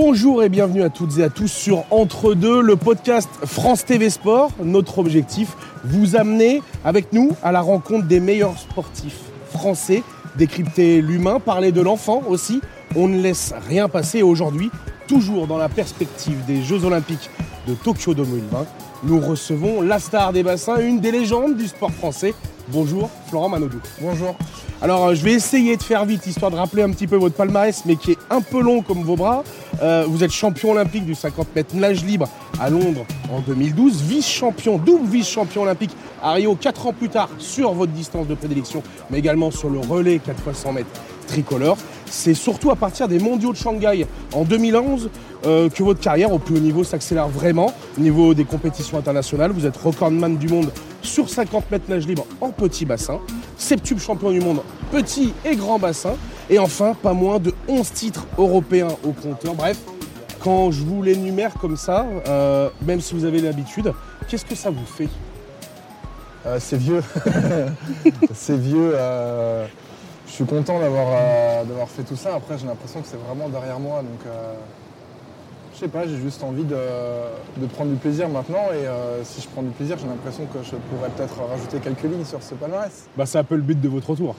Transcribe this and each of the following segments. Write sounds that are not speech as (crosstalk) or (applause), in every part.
Bonjour et bienvenue à toutes et à tous sur Entre deux, le podcast France TV Sport. Notre objectif, vous amener avec nous à la rencontre des meilleurs sportifs français, décrypter l'humain, parler de l'enfant aussi. On ne laisse rien passer aujourd'hui, toujours dans la perspective des Jeux Olympiques de Tokyo 2020. Nous recevons la star des bassins, une des légendes du sport français. Bonjour Florent Manodou. Bonjour. Alors euh, je vais essayer de faire vite, histoire de rappeler un petit peu votre palmarès, mais qui est un peu long comme vos bras. Euh, vous êtes champion olympique du 50 mètres nage libre à Londres en 2012, vice-champion, double vice-champion olympique à Rio 4 ans plus tard sur votre distance de prédilection, mais également sur le relais 4 x 100 mètres tricolore. C'est surtout à partir des mondiaux de Shanghai en 2011 euh, que votre carrière au plus haut niveau s'accélère vraiment. Au niveau des compétitions internationales, vous êtes recordman du monde sur 50 mètres nage libre en petit bassin, septuple champion du monde petit et grand bassin, et enfin pas moins de 11 titres européens au compteur. Bref, quand je vous l'énumère comme ça, euh, même si vous avez l'habitude, qu'est-ce que ça vous fait? Euh, c'est vieux. (laughs) c'est vieux. euh, je suis content d'avoir fait tout ça. Après, j'ai l'impression que c'est vraiment derrière moi. Donc, je sais pas, j'ai juste envie de, de prendre du plaisir maintenant. Et euh, si je prends du plaisir, j'ai l'impression que je pourrais peut-être rajouter quelques lignes sur ce palmarès. bah, C'est un peu le but de votre retour.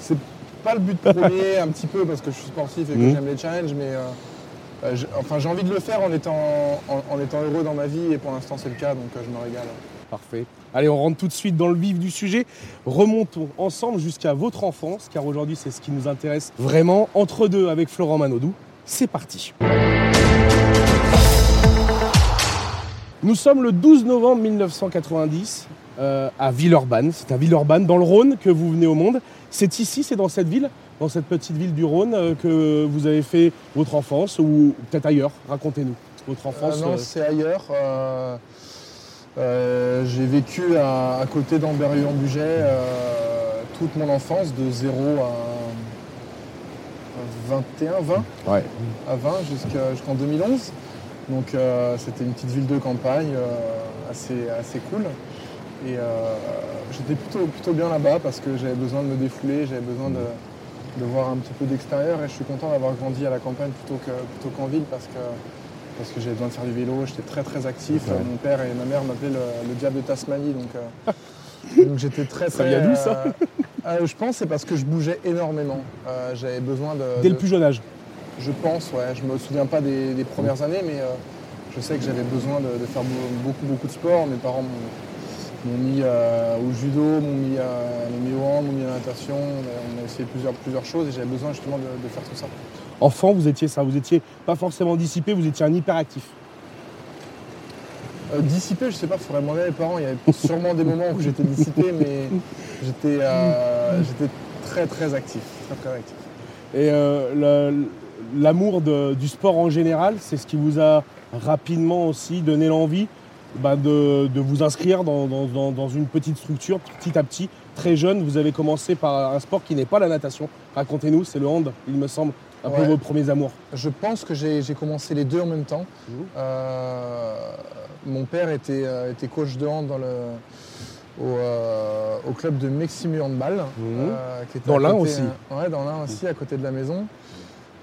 C'est pas le but premier, un petit peu, parce que je suis sportif et que Mhm. j'aime les challenges, mais euh, euh, j'ai- enfin, j'ai envie de le faire en étant, en, en étant heureux dans ma vie. Et pour l'instant, c'est le cas, donc euh, je me régale. Parfait. Allez, on rentre tout de suite dans le vif du sujet. Remontons ensemble jusqu'à votre enfance, car aujourd'hui c'est ce qui nous intéresse vraiment. Entre deux avec Florent Manodou, c'est parti. Nous sommes le 12 novembre 1990 euh, à Villeurbanne. C'est à Villeurbanne, dans le Rhône, que vous venez au monde. C'est ici, c'est dans cette ville, dans cette petite ville du Rhône, euh, que vous avez fait votre enfance, ou peut-être ailleurs. Racontez-nous votre enfance. Euh, non, euh, c'est ailleurs. Euh, euh, j'ai vécu à, à côté d'Amberieu-en-Bugey euh, toute mon enfance, de 0 à 21, 20, ouais. à 20 jusqu'à- jusqu'en 2011. Donc euh, c'était une petite ville de campagne euh, assez, assez cool. Et euh, j'étais plutôt, plutôt bien là-bas parce que j'avais besoin de me défouler, j'avais besoin de, de voir un petit peu d'extérieur et je suis content d'avoir grandi à la campagne plutôt que- plutôt qu'en ville parce que, parce que j'avais besoin de faire du vélo, j'étais très très actif. Ouais. Mon père et ma mère m'appelaient le, le diable de Tasmanie donc, (laughs) donc j'étais très Ça très. vient d'où, ça Je pense que c'est parce que je bougeais énormément. J'avais besoin de. Dès le plus jeune âge. Je pense, ouais. Je me souviens pas des, des premières années, mais euh, je sais que j'avais besoin de, de faire beau- beaucoup, beaucoup de sport. Mes parents m'ont- mis euh, au judo, m'ont mis, euh, au hand, m'ont mis à la natation. On a, on a essayé plusieurs, plusieurs choses et j'avais besoin justement de, de faire tout ça. Enfant, vous étiez ça, vous étiez pas forcément dissipé, vous étiez un hyperactif. Euh, dissipé, je sais pas, il faudrait demander à mes parents. Il y avait sûrement des moments où j'étais dissipé, mais j'étais j'étais très, très actif. Très, très actif. Et euh, le- l'amour du sport en général, c'est ce qui vous a rapidement aussi donné l'envie bah, de, de vous inscrire dans, dans- dans- dans une petite structure petit à petit. Très jeune, vous avez commencé par un sport qui n'est pas la natation. Racontez-nous, c'est le hand, il me semble, un peu Ouais. vos premiers amours. Je pense que j'ai commencé les deux en même temps. Mhm. Euh, mon père était, euh, était coach de hand dans le, au, euh, au club de Meximu Handball. euh, qui était Dans côté, aussi. ouais, dans l'Ain aussi, à côté de la maison.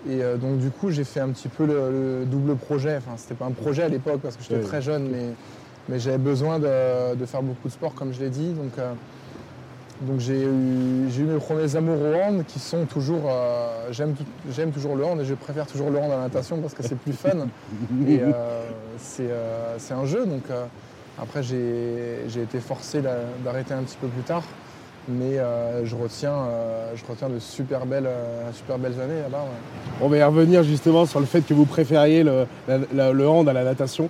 Et euh, donc du coup, j'ai fait un petit peu le, le double projet. Enfin, c'était pas un projet à l'époque parce que j'étais très jeune, mais, mais j'avais besoin de, de faire beaucoup de sport, comme je l'ai dit. Donc, euh, donc j'ai eu, mes premiers amours au hand qui sont toujours. euh, j'aime, toujours le hand et je préfère toujours le hand à la natation parce que c'est plus fun. (laughs) Et c'est, un jeu. Donc après, j'ai, été forcé d'a- d'arrêter un petit peu plus tard. Mais euh, je, retiens, euh, je retiens de super belles, euh, années là-bas. On va y revenir justement sur le fait que vous préfériez le, hand à la natation.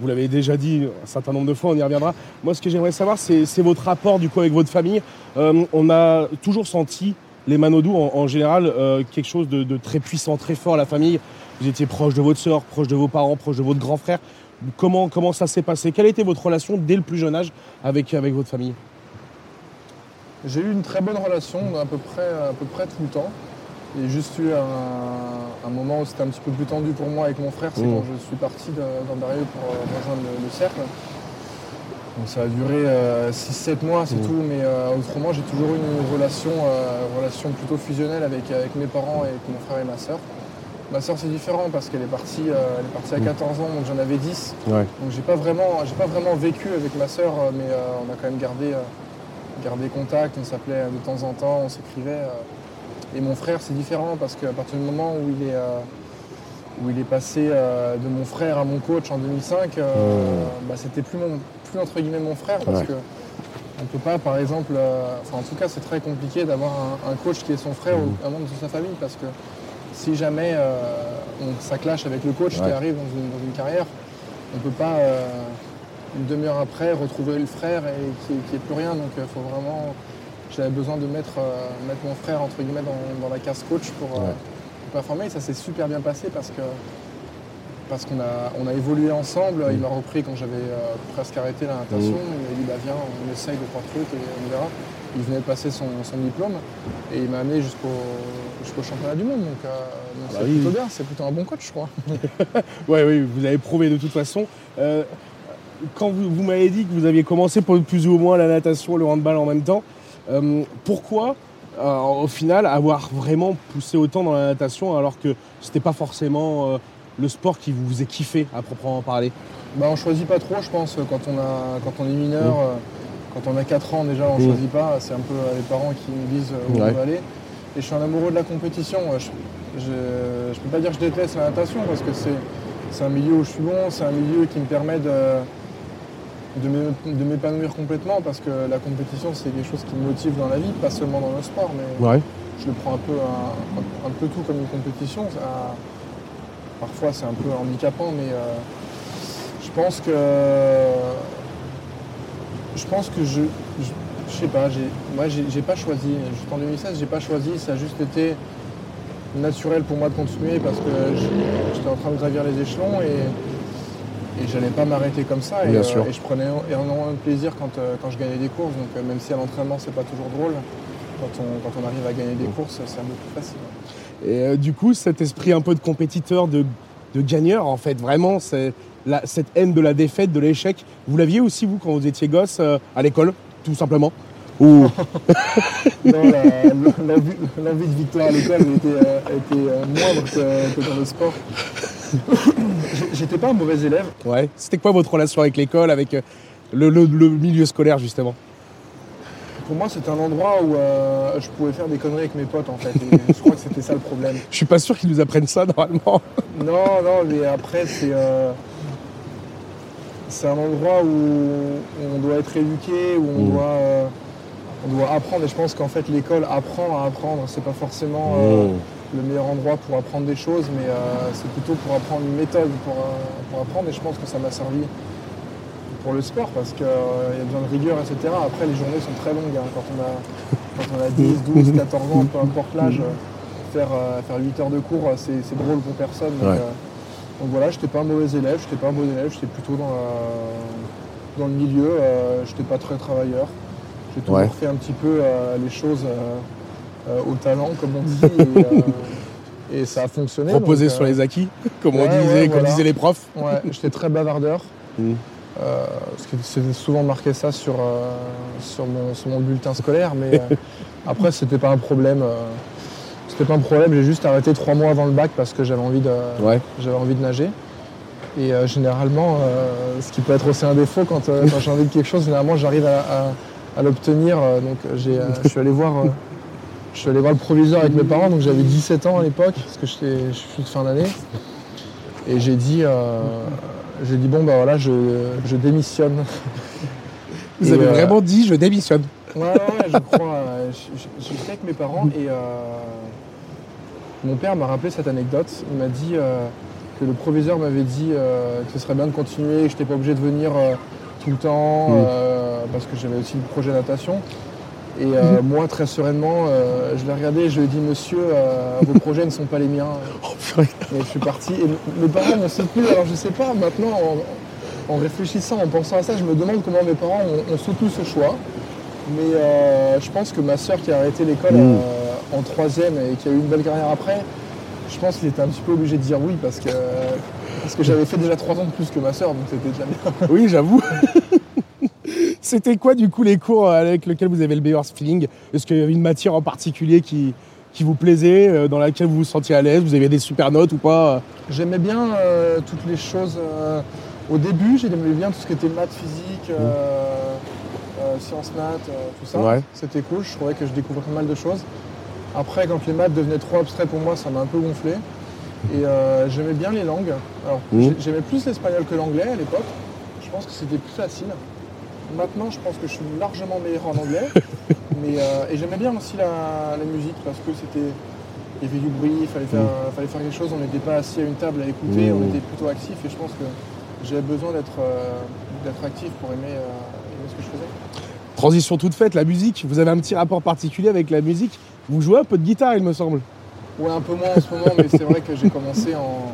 Vous l'avez déjà dit un certain nombre de fois, on y reviendra. Moi, ce que j'aimerais savoir, c'est votre rapport du coup avec votre famille. On a toujours senti les Manodou en, général quelque chose de, très puissant, très fort à la famille. Vous étiez proche de votre sœur, proche de vos parents, proche de votre grand frère. Comment, comment ça s'est passé? Quelle était votre relation dès le plus jeune âge avec votre famille? J'ai eu une très bonne relation à peu près, à peu près tout le temps. Il y a juste eu un, un moment où c'était un petit peu plus tendu pour moi avec mon frère, c'est Mmh. quand je suis parti d'Amberieu pour euh, rejoindre le, le cercle. Donc ça a duré 6-7 mois, c'est Mmh. tout, mais euh, autrement j'ai toujours eu une relation, euh, relation plutôt fusionnelle avec, avec mes parents et avec mon frère et ma sœur. Ma soeur c'est différent parce qu'elle est partie, euh, elle est partie à 14 ans, donc j'en avais 10. Ouais. Donc j'ai pas vraiment, pas vraiment vécu avec ma soeur, euh, mais euh, on a quand même gardé, euh, gardé contact. On s'appelait de temps en temps, on s'écrivait. euh. Et mon frère c'est différent parce qu'à partir du moment où il est, euh, où il est passé euh, de mon frère à mon coach en 2005, euh, bah, c'était plus mon, plus entre guillemets mon frère parce Ouais. que on peut pas, par exemple, enfin en tout cas c'est très compliqué d'avoir un, un coach qui est son frère ou un membre de sa famille parce que si jamais euh, on, ça clash avec le coach Ouais. qui arrive dans une, dans une carrière, on peut pas euh, une demi-heure après retrouver le frère et qu'il n'y ait plus rien. Donc il faut vraiment, j'avais besoin de mettre, euh, mettre mon frère entre guillemets dans, dans la case coach pour, euh, Ouais. pour performer. Et ça s'est super bien passé parce que parce qu'on a, on a évolué ensemble. Il m'a repris quand j'avais euh, presque arrêté la natation. Mm. Il m'a dit bah, viens, on essaye de trois trucs et on verra. Il venait de passer son, son diplôme et il m'a amené jusqu'au jusqu'au championnat du monde. Donc, euh, Bah c'est oui. plutôt bien, c'est plutôt un bon coach, je crois. (laughs) Ouais, oui, vous avez prouvé de toute façon. Euh, quand vous, vous m'avez dit que vous aviez commencé pour plus ou moins la natation, le handball en même temps, euh, pourquoi euh, au final avoir vraiment poussé autant dans la natation alors que c'était pas forcément euh, le sport qui vous faisait kiffer à proprement parler? Bah, on choisit pas trop, je pense, quand on, a, quand on est mineur. Quand on a 4 ans, déjà, on Mm. choisit pas. C'est un peu les parents qui nous disent où Ouais. on va aller. Et je suis un amoureux de la compétition. Je, je, je peux pas dire que je déteste la natation parce que c'est, c'est un milieu où je suis bon, c'est un milieu qui me permet de, de m'é- de m'épanouir complètement parce que la compétition, c'est quelque chose qui me motive dans la vie, pas seulement dans le sport, mais Ouais. je le prends un peu, un, un- un peu tout comme une compétition. Ça- parfois c'est un peu handicapant, mais euh, je pense que je pense que je, je, je sais pas, j'ai, moi j'ai, pas choisi. Jusqu'en 2016, j'ai pas choisi. Ça a juste été naturel pour moi de continuer parce que j'étais en train de gravir les échelons et, et j'allais pas m'arrêter comme ça. Et, Bien sûr. et je prenais énormément de plaisir quand, euh, quand je gagnais des courses. Donc euh, même si à l'entraînement c'est pas toujours drôle, quand on, quand on arrive à gagner des courses, c'est un peu plus facile. Et euh, du coup, cet esprit un peu de compétiteur, de, de gagneur, en fait, vraiment, c'est la- cette haine de la défaite, de l'échec, vous l'aviez aussi, vous, quand vous étiez gosse, euh, à l'école, tout simplement? Ou... (laughs) (laughs) Non, la- l'envie de victoire à l'école était, euh, était, euh, moindre que, que dans le sport. J'étais pas un mauvais élève. Ouais. C'était quoi votre relation avec l'école, avec euh, le, le- le milieu scolaire, justement? Pour moi, c'était un endroit où euh, je pouvais faire des conneries avec mes potes, en fait. Et (laughs) je crois que c'était ça le problème. Je suis pas sûr qu'ils nous apprennent ça, normalement. (laughs) Non, non, mais après, c'est euh, c'est un endroit où, on doit être éduqué, où on, Mm. doit, euh, on doit apprendre. Et je pense qu'en fait, l'école apprend à apprendre. C'est pas forcément euh, Mm. Le meilleur endroit pour apprendre des choses, mais euh, c'est plutôt pour apprendre une méthode pour, euh, pour apprendre. Et je pense que ça m'a servi pour le sport parce qu'il y a besoin de rigueur, etc. Après, les journées sont très longues. hein. Quand, on a, quand on a 10, 12, 14 ans, peu importe l'âge, euh, faire, euh, faire 8 heures de cours, euh, c'est c'est drôle pour personne. Donc, Ouais. euh, donc voilà, j'étais pas un mauvais élève, j'étais pas un bon élève, j'étais plutôt dans, la- dans le milieu, euh, j'étais pas très travailleur. J'ai toujours Ouais. fait un petit peu euh, les choses euh, euh, au talent, comme on dit, et, euh, (laughs) et ça a fonctionné. Reposer donc, sur euh, les acquis, comme, on disait, ouais, comme voilà. disaient les profs. Ouais, j'étais très bavardeur. (laughs) Mm. Euh, parce que c'était souvent marqué ça sur, euh, sur, mon, sur mon bulletin scolaire, mais euh, (laughs) après c'était pas un problème. euh, c'était pas un problème, j'ai juste arrêté trois mois avant le bac parce que j'avais envie de, Ouais. j'avais envie de nager. Et euh, généralement, euh, ce qui peut être aussi un défaut quand, euh, quand j'ai envie de quelque chose, généralement j'arrive à, à- à l'obtenir. euh, donc j'ai, euh, je suis allé voir. Je suis allé voir le proviseur avec mes parents, donc j'avais 17 ans à l'époque, parce que je suis de fin d'année. Et j'ai dit, euh, j'ai dit bon bah voilà, je, je démissionne. Vous Et, avez euh, vraiment dit, je démissionne. Ouais, ouais, ouais, je crois. euh, J'étais avec mes parents et euh, mon père m'a rappelé cette anecdote. Il m'a dit que le proviseur m'avait dit que ce serait bien de continuer, que je n'étais pas obligé de venir tout le temps, parce que j'avais aussi le projet natation. Et euh, (laughs) moi, très sereinement, euh, je l'ai regardé et je lui ai dit Monsieur, euh, vos (laughs) projets ne sont pas les miens. Oh, purée. Et je suis parti. Et mes parents m'ont soutenu. Alors je sais pas, maintenant, en, en réfléchissant, en pensant à ça, je me demande comment mes parents ont, ont soutenu ce choix. Mais je pense que ma soeur qui a arrêté l'école Mm. euh, en troisième et qui a eu une belle carrière après, je pense qu'il était un petit peu obligé de dire oui parce que, parce que j'avais fait déjà trois ans de plus que ma soeur, donc c'était déjà bien. Oui, j'avoue. (laughs) C'était quoi, du coup, les cours avec lesquels vous avez le meilleur feeling? Est-ce qu'il y avait une matière en particulier qui, qui vous plaisait, euh, dans laquelle vous vous sentiez à l'aise? Vous aviez des super notes ou pas? J'aimais bien euh, toutes les choses. euh, au début, j'aimais bien tout ce qui était maths, physique, euh, euh, sciences, maths, euh, tout ça. Ouais. C'était cool, je trouvais que je découvrais pas mal de choses. Après, quand les maths devenaient trop abstraits pour moi, ça m'a un peu gonflé. Et euh, j'aimais bien les langues. Alors, j'ai- j'aimais plus l'espagnol que l'anglais à l'époque. Je pense que c'était plus facile. Maintenant, je pense que je suis largement meilleur en anglais. (laughs) mais, euh, et j'aimais bien aussi la, la musique parce que c'était. Il y avait du bruit, il fallait faire, fallait faire quelque chose. On n'était pas assis à une table à écouter, on était plutôt actif. Et je pense que j'avais besoin d'être euh, actif pour aimer, euh, aimer ce que je faisais. Transition toute faite, la musique. Vous avez un petit rapport particulier avec la musique. Vous jouez un peu de guitare, il me semble. Ouais, un peu moins en ce moment, mais c'est vrai que j'ai commencé en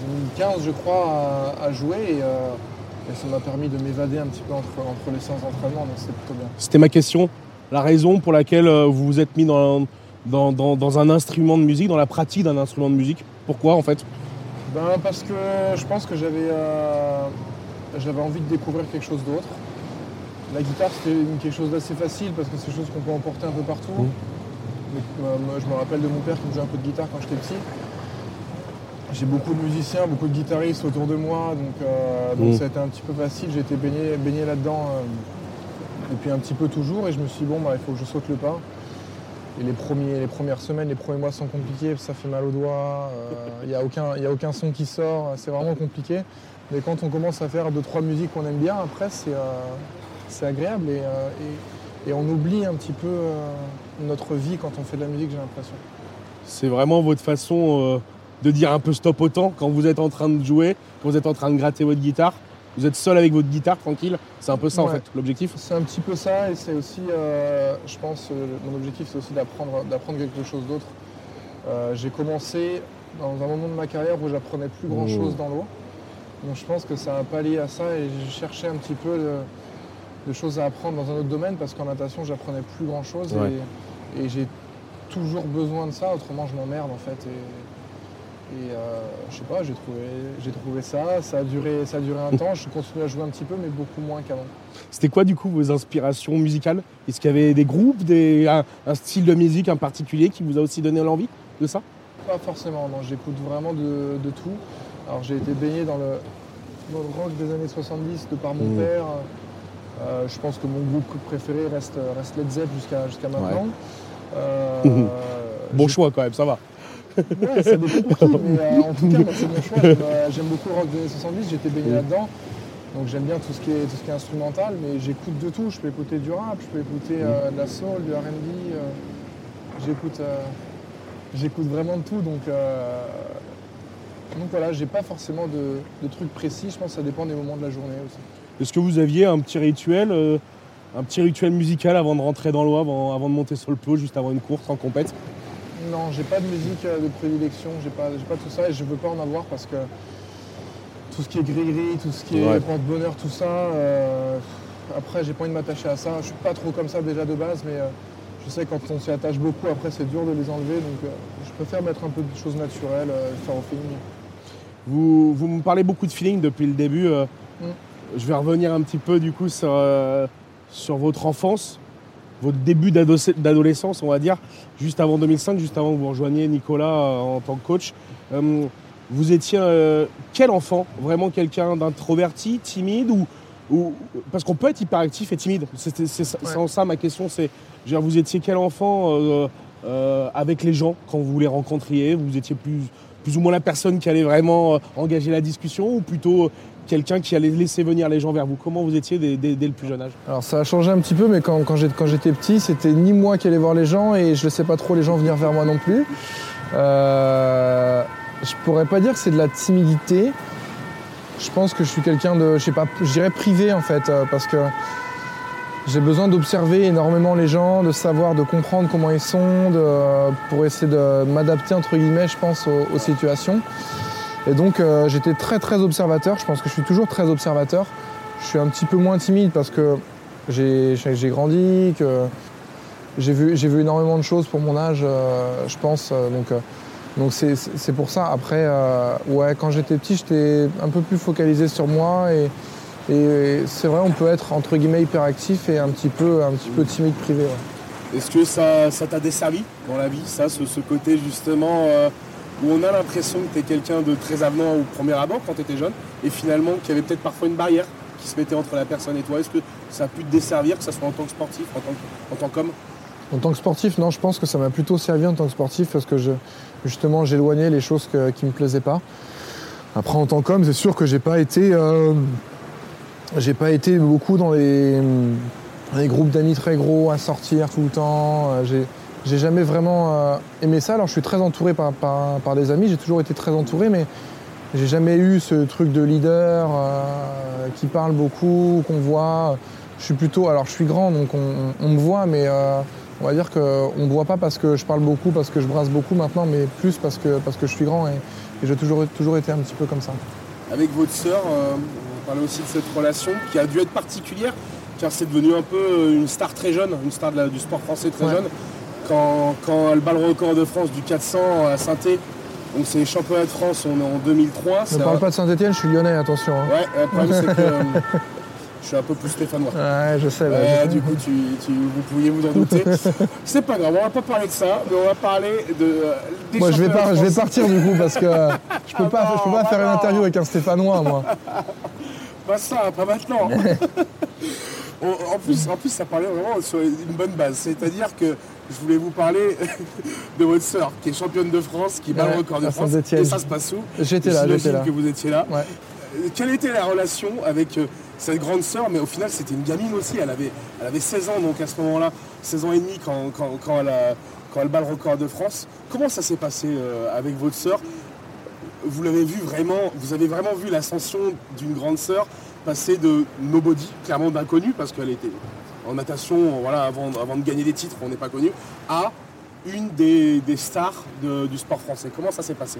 (laughs) 2015, je crois, à, à jouer et, euh, et ça m'a permis de m'évader un petit peu entre, entre les séances d'entraînement, donc c'est plutôt bien. C'était ma question. La raison pour laquelle euh, vous vous êtes mis dans, dans, dans- dans un instrument de musique, dans la pratique d'un instrument de musique. Pourquoi en fait? Ben, parce que je pense que j'avais euh, j'avais envie de découvrir quelque chose d'autre. La guitare, c'était quelque chose d'assez facile parce que c'est quelque chose qu'on peut emporter un peu partout. Donc, euh, moi, je me rappelle de mon père qui me jouait un peu de guitare quand j'étais petit. J'ai beaucoup de musiciens, beaucoup de guitaristes autour de moi, donc, euh, donc Mhm. ça a été un petit peu facile. J'ai été baigné, baigné là-dedans euh, depuis un petit peu toujours et je me suis dit, bon, bah, il faut que je saute le pas. Et les, premiers, les premières semaines, les premiers mois sont compliqués, ça fait mal aux doigts, il n'y a, aucun- y a aucun son qui sort, c'est vraiment compliqué. Mais quand on commence à faire deux, trois musiques qu'on aime bien, après, c'est euh, c'est agréable et, euh, et- et on oublie un petit peu euh, notre vie quand on fait de la musique, j'ai l'impression. C'est vraiment votre façon euh, de dire un peu stop au temps quand vous êtes en train de jouer, quand vous êtes en train de gratter votre guitare. Vous êtes seul avec votre guitare, tranquille. C'est un peu ça en fait, l'objectif. C'est un petit peu ça et c'est aussi, euh, je pense, euh, mon objectif c'est aussi d'apprendre d'apprendre quelque chose d'autre. Euh, j'ai commencé dans un moment de ma carrière où j'apprenais plus grand chose Mmh. dans l'eau. Donc je pense que ça a pallié à ça et j'ai cherché un petit peu de, de choses à apprendre dans un autre domaine parce qu'en natation j'apprenais plus grand chose Ouais. et, et j'ai toujours besoin de ça, autrement je m'emmerde en fait. Et, et, euh, je sais pas, j'ai trouvé, j'ai trouvé ça, ça a, duré, ça a duré un temps, je continue à jouer un petit peu mais beaucoup moins qu'avant. C'était quoi du coup vos inspirations musicales? Est-ce qu'il y avait des groupes, des, un, un style de musique en particulier qui vous a aussi donné l'envie de ça? Pas forcément, non, j'écoute vraiment de, de tout. Alors j'ai été baigné dans le, dans le rock des années 70 de par mon Mhm. père. Euh, je pense que mon groupe préféré reste, reste Led Zepp jusqu'à maintenant. Euh. (laughs) Bon choix quand même, ça va. Ouais, ça dépend pour qui, mais euh, en tout cas, moi, c'est mon choix. (laughs) J'aime, euh, J'aime beaucoup le rock des années 70, j'ai été baigné là-dedans. Donc j'aime bien tout ce, qui est, tout ce qui est instrumental, mais j'écoute de tout. Je peux écouter du rap, je peux écouter euh, de la soul, du R&B. euh, j'écoute, euh, j'écoute vraiment de tout. Donc, donc voilà, j'ai pas forcément de, de trucs précis. Je pense que ça dépend des moments de la journée aussi. Est-ce que vous aviez un petit rituel, un petit rituel musical avant de rentrer dans l'eau, avant, avant de monter sur le plot, juste avant une course en compète? Non, j'ai pas de musique euh, de prédilection, j'ai pas, pas tout ça et je veux pas en avoir parce que tout ce qui est gris-gris, tout ce qui est Ouais. porte-bonheur, tout ça, euh, après j'ai pas envie de m'attacher à ça. Je suis pas trop comme ça déjà de base, mais euh, je sais que quand on s'y attache beaucoup, après c'est dur de les enlever, donc euh, je préfère mettre un peu de choses naturelles, faire au feeling. vous, vous me parlez beaucoup de feeling depuis le début. Mm. Je vais revenir un petit peu du coup sur, sur votre enfance, votre début d'adolescence, on va dire, juste avant 2005, juste avant que vous rejoigniez Nicolas euh, en tant que coach. Euh, vous étiez euh, quel enfant? Vraiment quelqu'un d'introverti, timide ou, ou- Parce qu'on peut être hyperactif et timide. C'est Ouais. en ça ma question. C'est, vous étiez quel enfant euh, avec les gens quand vous les rencontriez? Vous étiez plus, plus ou moins la personne qui allait vraiment engager la discussion ou plutôt quelqu'un qui allait laisser venir les gens vers vous Comment vous étiez dès, le plus jeune âge Alors ça a changé un petit peu, mais quand, j'étais petit, c'était ni moi qui allais voir les gens et je ne laissais pas trop les gens venir vers moi non plus. Euh, je pourrais pas dire que c'est de la timidité. Je pense que je suis quelqu'un de, je sais pas, je dirais privé en fait, euh, parce que j'ai besoin d'observer énormément les gens, de savoir, de comprendre comment ils sont, pour essayer de m'adapter entre guillemets, je pense, aux situations. Et donc euh, j'étais très très observateur. Je pense que je suis toujours très observateur. Je suis un petit peu moins timide parce que j'ai grandi, que j'ai vu, vu énormément de choses pour mon âge, euh, je pense. donc euh, donc c'est pour ça. Après, ouais, quand j'étais petit, j'étais un peu plus focalisé sur moi et, c'est vrai, on peut être entre guillemets hyperactif et un petit peu, un petit peu timide privé. Est-ce que ça t'a desservi dans la vie, ça, ce, côté justement où on a l'impression que tu es quelqu'un de très avenant au premier abord quand tu étais jeune, et finalement qu'il y avait peut-être parfois une barrière qui se mettait entre la personne et toi Est-ce que ça a pu te desservir, que ce soit en tant que sportif, en tant, qu'homme En tant que sportif, non, je pense que ça m'a plutôt servi en tant que sportif parce que justement j'éloignais les choses que- qui ne me plaisaient pas. Après, en tant qu'homme, c'est sûr que j'ai pas été, euh, pas été beaucoup dans les, groupes d'amis très gros à sortir tout le temps. Euh, j'ai jamais vraiment euh, aimé ça. Alors, je suis très entouré par, par, par des amis. J'ai toujours été très entouré, mais j'ai jamais eu ce truc de leader euh, qui parle beaucoup, qu'on voit. Je suis plutôt, alors je suis grand, donc on, on me voit, mais euh, on va dire qu'on ne me voit pas parce que je parle beaucoup, parce que je brasse beaucoup maintenant, mais plus parce que, parce que je suis grand et, et j'ai toujours, toujours été un petit peu comme ça. Avec votre sœur, euh, on parlait aussi de cette relation qui a dû être particulière, car c'est devenu un peu une star très jeune, une star de la- du sport français très Ouais. jeune. Quand, quand elle bat le record de France du 400 à saint donc c'est les championnats de France, on est en 2003. Ne c'est parle pas de Saint-Etienne, je suis lyonnais, attention. hein. Ouais, le problème c'est que (laughs) euh, je suis un peu plus stéphanois. Ouais, je sais. je sais. du coup, tu, tu- vous pouviez vous en douter. (laughs) C'est pas grave, on va pas parler de ça, mais on va parler de. euh, des Moi, je vais, je vais partir du coup parce que euh, je peux Ah pas, je peux pas faire ah une interview avec un Stéphanois, moi. Pas ça, pas maintenant. (laughs) en, en plus, en plus, ça parlait vraiment sur une bonne base. C'est-à-dire que je voulais vous parler (laughs) de votre sœur, qui est championne de France, qui bat Ouais, le record de France. Et ça se passe où J'étais là, j'étais là. que vous étiez là. Ouais. Euh, Quelle était la relation avec euh, cette grande sœur Mais au final, c'était une gamine aussi. Elle avait, elle avait 16 ans, donc à ce moment-là, 16 ans et demi quand, quand- quand elle, a- quand elle bat le record de France. Comment ça s'est passé euh, avec votre sœur? Vous l'avez vu vraiment, vous avez vraiment vu l'ascension d'une grande sœur passer de nobody, clairement d'inconnu, parce qu'elle était en natation, voilà, avant, de gagner des titres, on n'est pas connu, à une des, stars du sport français. Comment ça s'est passé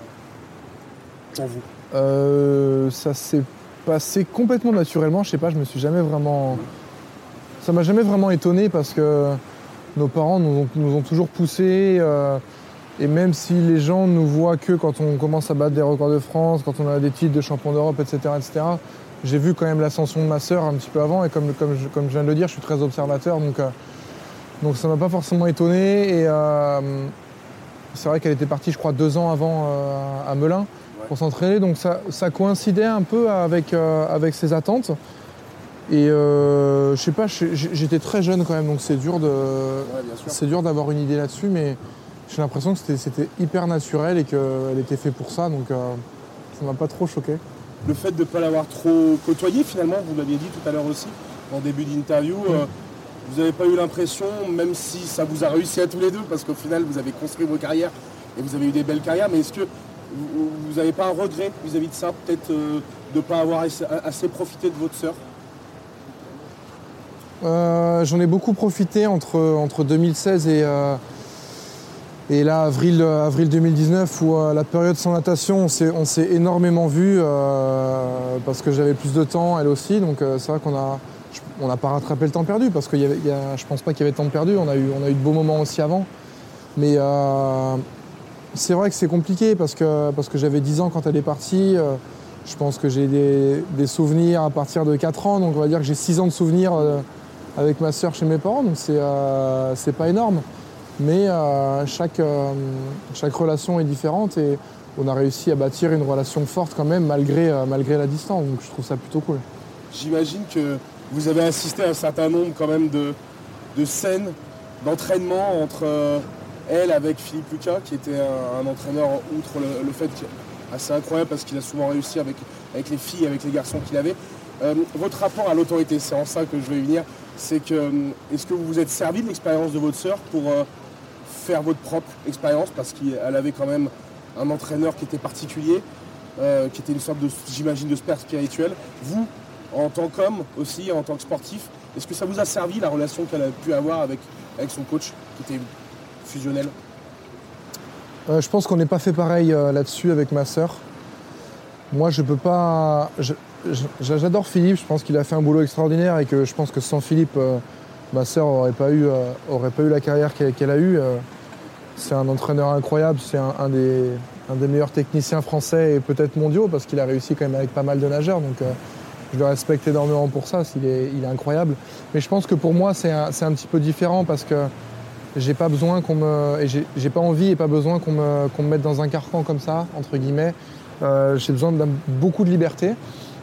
pour vous? Euh, ça s'est passé complètement naturellement. Je sais pas, je me suis jamais vraiment. Ça m'a jamais vraiment étonné parce que nos parents nous ont, nous ont toujours poussés. euh, et même si les gens nous voient que quand on commence à battre des records de France, quand on a des titres de champion d'Europe, etc., etc., j'ai vu quand même l'ascension de ma sœur un petit peu avant. Et comme, comme, je, comme je viens de le dire, je suis très observateur. Donc, euh, donc ça m'a pas forcément étonné. Et euh, c'est vrai qu'elle était partie, je crois, deux ans avant euh, à Melun pour s'entraîner. Donc ça, ça coïncidait un peu avec, euh, avec ses attentes. Et je sais pas, j'étais très jeune quand même, donc c'est dur de, Ouais, c'est dur d'avoir une idée là-dessus, mais j'ai l'impression que c'était- c'était hyper naturel et qu'elle était faite pour ça, donc ça m'a pas trop choqué. Le fait de ne pas l'avoir trop côtoyé finalement, vous l'aviez dit tout à l'heure aussi en début d'interview, euh, vous n'avez pas eu l'impression, même si ça vous a réussi à tous les deux, parce qu'au final vous avez construit vos carrières et vous avez eu des belles carrières, mais est-ce que vous n'avez pas un regret vis-à-vis de ça, peut-être euh, de ne pas avoir assez, profité de votre sœur? Euh, J'en ai beaucoup profité entre, entre 2016 et, et là, avril, avril 2019, où euh, la période sans natation, on s'est- énormément vu parce que j'avais plus de temps, elle aussi. Donc euh, c'est vrai qu'on a, je- on n'a pas rattrapé le temps perdu parce que y avait, y a- je pense pas qu'il y avait de temps perdu. On a, eu, on a eu de beaux moments aussi avant. Mais euh, c'est vrai que c'est compliqué parce que, parce que j'avais 10 ans quand elle est partie. euh, je pense que j'ai des, souvenirs à partir de 4 ans. Donc on va dire que j'ai 6 ans de souvenirs. euh, avec ma sœur chez mes parents, donc euh, c'est pas énorme. Mais euh, chaque, euh, chaque relation est différente et on a réussi à bâtir une relation forte quand même malgré, euh, malgré la distance. Donc je trouve ça plutôt cool. J'imagine que vous avez assisté à un certain nombre quand même de, de scènes d'entraînement entre elle avec Philippe Lucas, qui était un, entraîneur outre le, le fait assez incroyable parce qu'il a souvent réussi avec, avec les filles, avec les garçons qu'il avait. Votre rapport à l'autorité, c'est en ça que je vais venir, c'est que est-ce que vous vous êtes servi de l'expérience de votre sœur pour faire votre propre expérience parce qu'elle avait quand même un entraîneur qui était particulier, euh, qui était une sorte de, j'imagine, de père spirituel. Vous, en tant qu'homme aussi, en tant que sportif, est-ce que ça vous a servi la relation qu'elle a pu avoir avec, avec son coach, qui était fusionnel? Euh, je pense qu'on n'est pas fait pareil euh, là-dessus avec ma sœur. Moi, je peux pas. J'adore Philippe. Je pense qu'il a fait un boulot extraordinaire et que je pense que sans Philippe, ma sœur aurait pas eu, euh, aurait pas eu la carrière qu'elle a eue. Euh, C'est un entraîneur incroyable. C'est un, des, meilleurs techniciens français et peut-être mondiaux parce qu'il a réussi quand même avec pas mal de nageurs. Donc, euh, je le respecte énormément pour ça. Il est, incroyable. Mais je pense que pour moi, c'est un, petit peu différent parce que j'ai pas besoin qu'on me. J'ai pas envie et pas besoin qu'on me, mette dans un carcan comme ça, entre guillemets. J'ai besoin de beaucoup de liberté.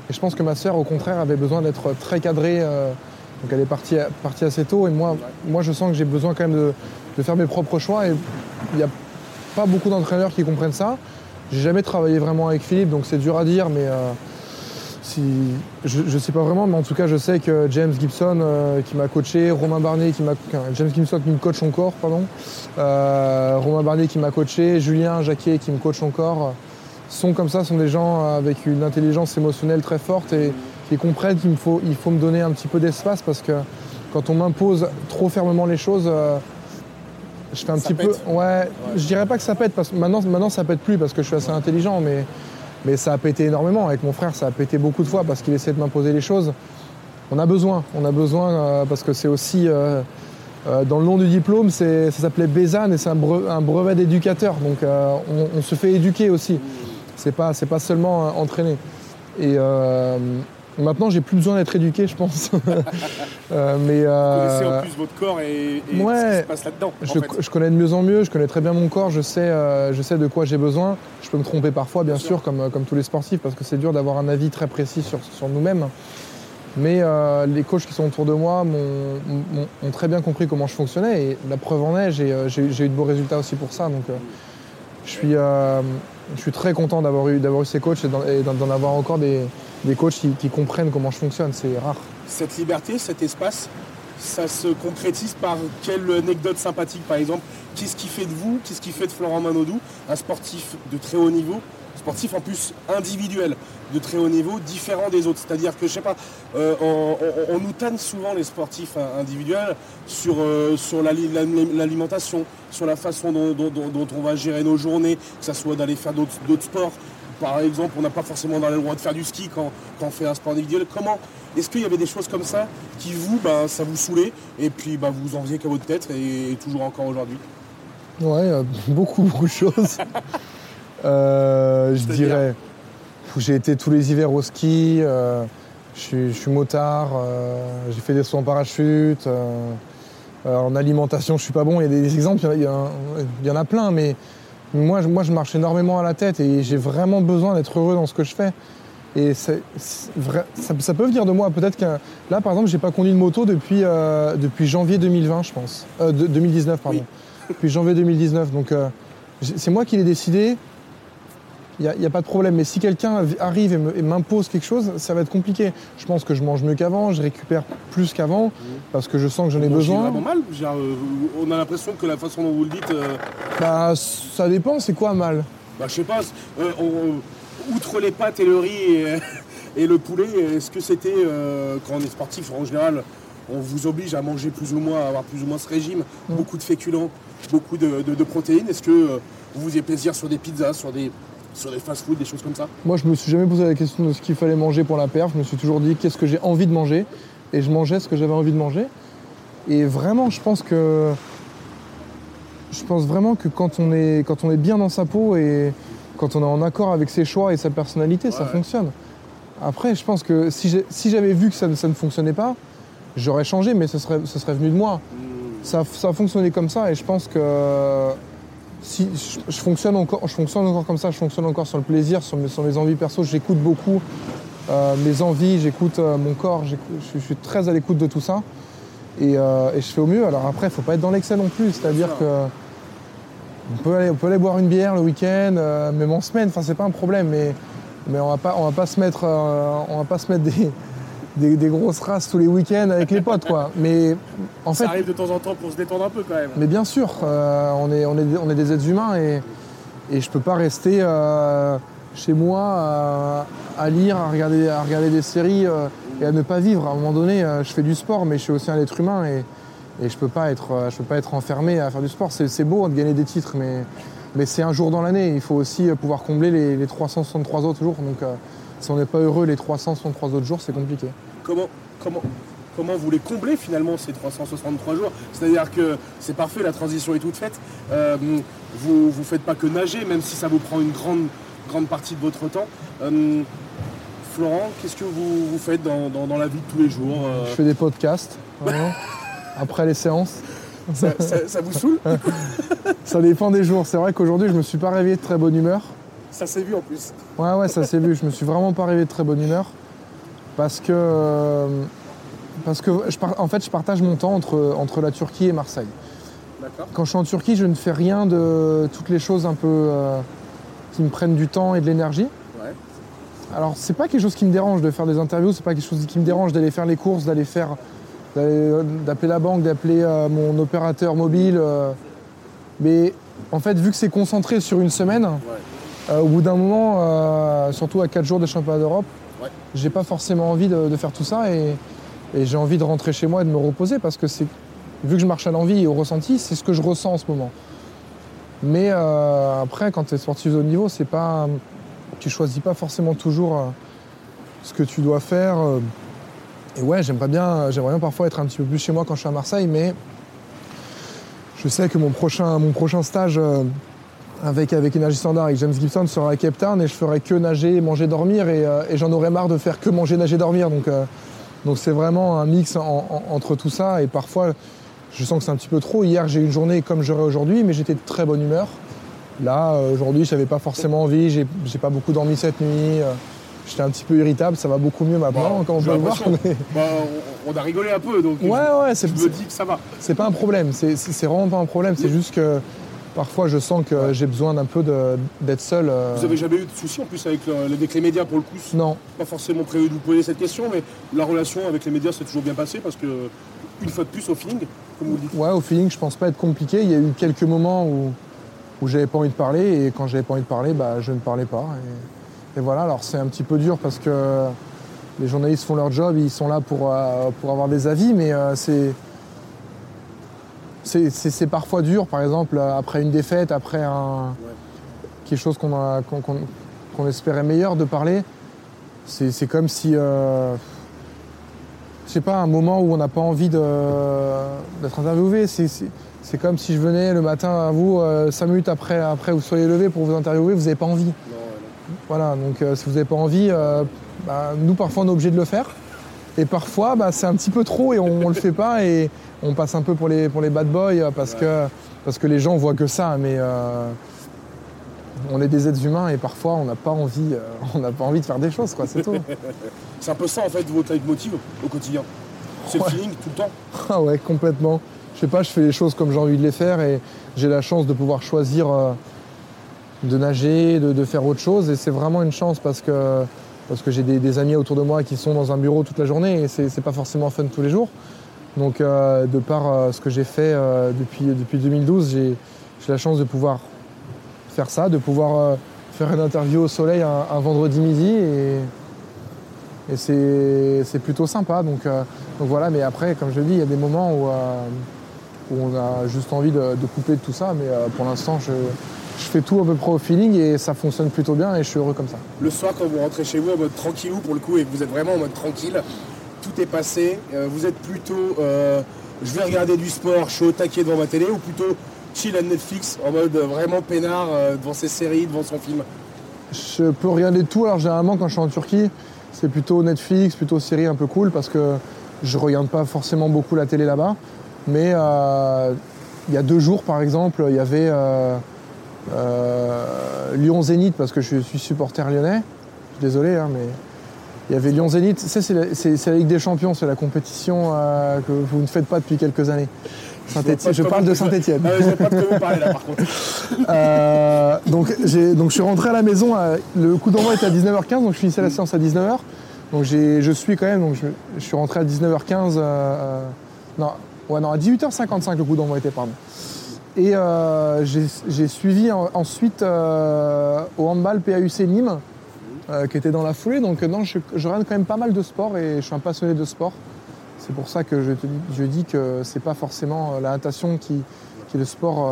Et je pense que ma sœur, au contraire, avait besoin d'être très cadrée. Donc elle est partie, assez tôt. Et moi, moi je sens que j'ai besoin quand même de, de, faire mes propres choix. Et il n'y a pas beaucoup d'entraîneurs qui comprennent ça. J'ai jamais travaillé vraiment avec Philippe, donc c'est dur à dire, mais euh, je ne sais pas vraiment, mais en tout cas, je sais que James Gibson euh, qui m'a coaché, Romain Barnier qui m'a James Gibson qui me coach encore, pardon, euh, Romain Barnier qui m'a coaché, Julien Jacquet qui me coach encore, sont comme ça, sont des gens avec une intelligence émotionnelle très forte et qui comprennent qu'il faut, il faut me donner un petit peu d'espace parce que quand on m'impose trop fermement les choses, euh, je fais un petit peu. Ouais, je dirais pas que ça pète parce que maintenant, maintenant ça pète plus parce que je suis assez intelligent, mais mais ça a pété énormément. Avec mon frère, ça a pété beaucoup de fois parce qu'il essaie de m'imposer les choses. On a besoin, on a besoin euh, parce que c'est aussi. Euh, dans le nom du diplôme, ça s'appelait Bézanne et c'est un, brevet d'éducateur. Donc on, se fait éduquer aussi. C'est pas, pas seulement entraîner. Et Maintenant, j'ai plus besoin d'être éduqué, je pense. (laughs) euh, mais, euh... Vous connaissez en plus votre corps et, ce qui se passe là-dedans. Je, connais de mieux en mieux, je connais très bien mon corps, je sais, euh, je sais de quoi j'ai besoin. Je peux me tromper parfois, bien, sûr, Comme, comme tous les sportifs, parce que c'est dur d'avoir un avis très précis sur, sur nous-mêmes. Mais euh, les coachs qui sont autour de moi ont très bien compris comment je fonctionnais et la preuve en est, j'ai eu de beaux résultats aussi pour ça. Donc, je, suis, je suis très content d'avoir eu, eu ces coachs et d'en avoir encore des, des coachs qui, comprennent comment je fonctionne, c'est rare. Cette liberté, cet espace, ça se concrétise par quelle anecdote sympathique par exemple? Qu'est-ce qui fait de vous, qu'est-ce qui fait de Florent Manodou un sportif de très haut niveau sportif en plus individuel de très haut niveau, différent des autres. C'est-à-dire que, je sais pas, euh, on, nous tanne souvent les sportifs individuels sur, euh, sur l'alimentation, sur la façon dont, on va gérer nos journées, que ce soit d'aller faire d'autres sports, par exemple, on n'a pas forcément dans le droit de faire du ski quand, on fait un sport individuel. Comment Est-ce qu'il y avait des choses comme ça qui vous, bah, ça vous saoulait et puis bah, vous en faisiez qu'à votre tête et, toujours encore aujourd'hui? Ouais, euh, (laughs) beaucoup, beaucoup de choses. (laughs) Euh, je dirais, j'ai été tous les hivers au ski, euh, je, suis, motard, j'ai fait des sauts en parachute. en alimentation, je suis pas bon. Il y a des exemples, il y en a plein, mais moi, moi, je marche énormément à la tête et j'ai vraiment besoin d'être heureux dans ce que je fais. Et vrai, ça, peut venir de moi. Peut-être que là, par exemple, j'ai pas conduit de moto depuis, euh, depuis janvier 2020, je pense. Euh, 2019, pardon. Depuis janvier 2019. Donc, euh, c'est moi qui l'ai décidé il n'y a, pas de problème. Mais si quelqu'un arrive et m'impose quelque chose, ça va être compliqué. Je pense que je mange mieux qu'avant, je récupère plus qu'avant, mmh. parce que je sens que j'en ai besoin. vraiment mal euh, On a l'impression que la façon dont vous le dites. Euh, bah, ça dépend, c'est quoi mal? Bah, je sais pas. Euh, outre les pâtes et le riz et, (laughs) le poulet, est-ce que c'était, quand on est sportif en général, on vous oblige à manger plus ou moins, à avoir plus ou moins ce régime, mmh. beaucoup de féculents, beaucoup de, de protéines Est-ce que vous vous faisiez plaisir sur des pizzas, sur des sur des fast-food, des choses comme ça Moi, je me suis jamais posé la question de ce qu'il fallait manger pour la perf. Je me suis toujours dit qu'est-ce que j'ai envie de manger? Et je mangeais ce que j'avais envie de manger. Et vraiment, je pense que. Je pense vraiment que quand on est, quand on est bien dans sa peau et quand on est en accord avec ses choix et sa personnalité, ça fonctionne. Après, je pense que si j'avais vu que ça, ne fonctionnait pas, j'aurais changé, mais ce serait, ce serait venu de moi. Hmm. Ça, ça a fonctionné comme ça et je pense que si je, fonctionne encore, je fonctionne encore comme ça, je fonctionne encore sur le plaisir, sur mes, envies perso, j'écoute beaucoup euh, mes envies, j'écoute euh, mon corps, je, suis très à l'écoute de tout ça. Euh, et, je fais au mieux. Alors après, il ne faut pas être dans l'excès non plus, c'est-à-dire que on peut, aller, on peut aller boire une bière le week-end, même en semaine, enfin c'est pas un problème, mais, mais on va pas, on va pas se mettre, on va pas se mettre des, des, grosses races tous les week-ends avec les potes, quoi. (laughs) Mais en fait, ça arrive de temps en temps pour se détendre un peu quand même. Mais bien sûr, euh, on, est, on, est, on est des êtres humains et, et je peux pas rester euh, chez moi à, lire, à regarder, à regarder des séries euh, et à ne pas vivre. À un moment donné, je fais du sport, mais je suis aussi un être humain et, et je peux pas être, je peux pas être enfermé à faire du sport. C'est beau de gagner des titres, mais, mais c'est un jour dans l'année. Il faut aussi pouvoir combler les, les 363 autres jours. Donc, si on n'est pas heureux les 363 autres jours, c'est compliqué. Comment, comment, comment vous les comblez finalement ces 363 jours? C'est-à-dire que c'est parfait, la transition est toute faite. Euh, vous ne faites pas que nager, même si ça vous prend une grande, grande partie de votre temps. Euh, Florent, qu'est-ce que vous, vous faites dans, la vie de tous les jours euh? Je fais des podcasts après les séances. ça, ça vous saoule? (laughs) Ça dépend des jours. C'est vrai qu'aujourd'hui, je me suis pas réveillé de très bonne humeur. Ça s'est vu en plus. Ouais, ouais, ça s'est vu. Je me suis vraiment pas réveillé de très bonne humeur. Parce que. euh, Parce que, je par- en fait, je partage mon temps entre, entre la Turquie et Marseille. D'accord. Quand je suis en Turquie, je ne fais rien de toutes les choses un peu. euh, qui me prennent du temps et de l'énergie. Ouais. Alors, c'est pas quelque chose qui me dérange de faire des interviews, c'est pas quelque chose qui me dérange d'aller faire les courses, d'aller faire. d'aller- d'appeler la banque, d'appeler euh, mon opérateur mobile. euh. mais en fait, vu que c'est concentré sur une semaine, Ouais. Euh, au bout d'un moment, euh, surtout à 4 jours de championnat d'Europe, Ouais. j'ai pas forcément envie de, de faire tout ça et, et j'ai envie de rentrer chez moi et de me reposer parce que c'est. Vu que je marche à l'envie et au ressenti, c'est ce que je ressens en ce moment. Mais euh, après, quand tu es sportif de haut niveau, c'est pas. Tu choisis pas forcément toujours euh, ce que tu dois faire. euh. Et ouais, j'aimerais bien, j'aimerais bien parfois être un petit peu plus chez moi quand je suis à Marseille, mais je sais que mon prochain, mon prochain stage avec, avec Energy Standard et James Gibson sera à Cape Town et je ferai que nager, manger, dormir et, euh, et j'en aurais marre de faire que manger, nager, dormir. Donc euh, donc c'est vraiment un mix en- en- entre tout ça et parfois je sens que c'est un petit peu trop. Hier j'ai eu une journée comme j'aurais aujourd'hui, mais j'étais de très bonne humeur. Là euh, aujourd'hui j'avais pas forcément envie, j'ai j'ai pas beaucoup dormi cette nuit. J'étais un petit peu irritable, ça va beaucoup mieux maintenant, Bon, comme on peut le voir. mais- Bah, on, on a rigolé un peu, donc Ouais, ouais, je, c'est je me dis que ça va. c'est pas un problème, c'est vraiment pas un problème, c'est juste que parfois je sens que j'ai besoin d'un peu d'être seul. euh, Vous avez jamais eu de soucis en plus avec, le- avec les médias pour le coup? Non, Pas forcément prévu de vous poser cette question, mais la relation avec les médias s'est toujours bien passée parce que, une fois de plus, au feeling, comme vous le dites. ouais, au feeling, je pense pas être compliqué. Il y a eu quelques moments où, où j'avais pas envie de parler, et quand j'avais pas envie de parler, bah, je ne parlais pas. Et, et voilà, alors c'est un petit peu dur parce que les journalistes font leur job, ils sont là pour, euh, pour avoir des avis, mais euh, c'est. C'est parfois dur, par exemple, euh, après une défaite, après un, quelque chose qu'on espérait meilleur de parler. C'est comme si. euh, je sais pas, un moment où on n'a pas envie d'être interviewé. C'est- comme si je venais le matin à vous, euh, cinq minutes après, après vous soyez levé pour vous interviewer, vous n'avez pas envie. Non, Voilà, donc euh, si vous n'avez pas envie, euh, bah, nous parfois on est obligé de le faire. Et parfois bah, c'est un petit peu trop et on ne le fait pas et on passe un peu pour les, pour les bad boys euh, parce, que, parce que les gens voient que ça. Mais euh, on est des êtres humains et parfois on n'a pas, envie, euh, (laughs) on n'a pas envie de faire des choses, quoi, c'est tout. (laughs) C'est un peu ça en fait votre leitmotiv au quotidien. C'est Ouais. le feeling tout le temps. Ah ouais, complètement. Je sais pas, je fais les choses comme j'ai envie de les faire et j'ai la chance de pouvoir choisir euh, de nager, de, de faire autre chose. Et c'est vraiment une chance parce que, parce que j'ai des, amis autour de moi qui sont dans un bureau toute la journée et c'est pas forcément fun tous les jours. Donc, euh, de par euh, ce que j'ai fait euh, depuis, depuis 2012, j'ai la chance de pouvoir faire ça, de pouvoir faire une interview au soleil un, vendredi midi et, et c'est plutôt sympa. Donc, voilà, mais après, comme je le dis, il y a des moments où, où on a juste envie de, couper de tout ça, mais pour l'instant, je, je fais tout à peu près au feeling et ça fonctionne plutôt bien et je suis heureux comme ça. Le soir, quand vous rentrez chez vous en mode tranquillou pour le coup et que vous êtes vraiment en mode tranquille, tout est passé. euh, vous êtes plutôt euh, je vais regarder du sport, je suis au taquet devant ma télé ou plutôt chill à Netflix en mode vraiment peinard euh, devant ses séries, devant son film? Je peux regarder tout. Alors généralement quand je suis en Turquie, c'est plutôt Netflix, plutôt série un peu cool parce que je regarde pas forcément beaucoup la télé là-bas. Mais il y a deux jours par exemple, il y avait Lyon Zénith parce que je suis supporter lyonnais. Je suis désolé, hein, mais il y avait Lyon Zénith. Ça c'est la, c'est- c'est la Ligue des Champions, c'est la compétition euh, que vous ne faites pas depuis quelques années. Saint-Étienne- je parle de. Ah, je sais pas de quoi vous parlez là par contre. (laughs) Euh, donc, j'ai- donc je suis rentré à la maison, à- le coup d'envoi était à 19h15, donc je finissais la séance à 19h. Donc j'ai- je suis quand même, donc je, je suis rentré à 19h15, euh, euh, non, ouais, non, à 18h55 le coup d'envoi était, pardon. Et euh, j'ai suivi en- ensuite euh, au handball PAUC Nîmes, euh, qui était dans la foulée. Donc non, je, je regarde quand même pas mal de sport et je suis un passionné de sport. C'est pour ça que je, te dis- je dis que c'est pas forcément la natation qui, qui est le sport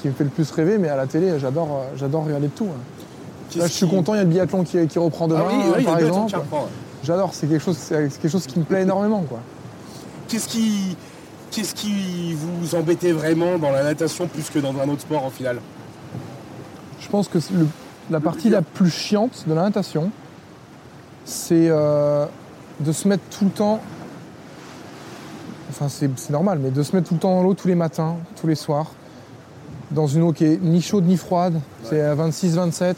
qui me fait le plus rêver, mais à la télé, j'adore, regarder de tout. hein. Là, je suis content, il y a le biathlon qui, qui reprend demain, Ah oui, oui, par exemple. J'adore, c'est quelque chose, quelque chose qui me plaît énormément. Qu'est-ce qui, qu'est-ce qui vous embêtait vraiment dans la natation plus que dans un autre sport en finale? Je pense que la partie la plus chiante de la natation, c'est euh, de se mettre tout le temps. Enfin, enfin, c'est normal, mais de se mettre tout le temps dans l'eau tous les matins, tous les soirs, dans une eau qui est ni chaude ni froide, c'est à 26-27.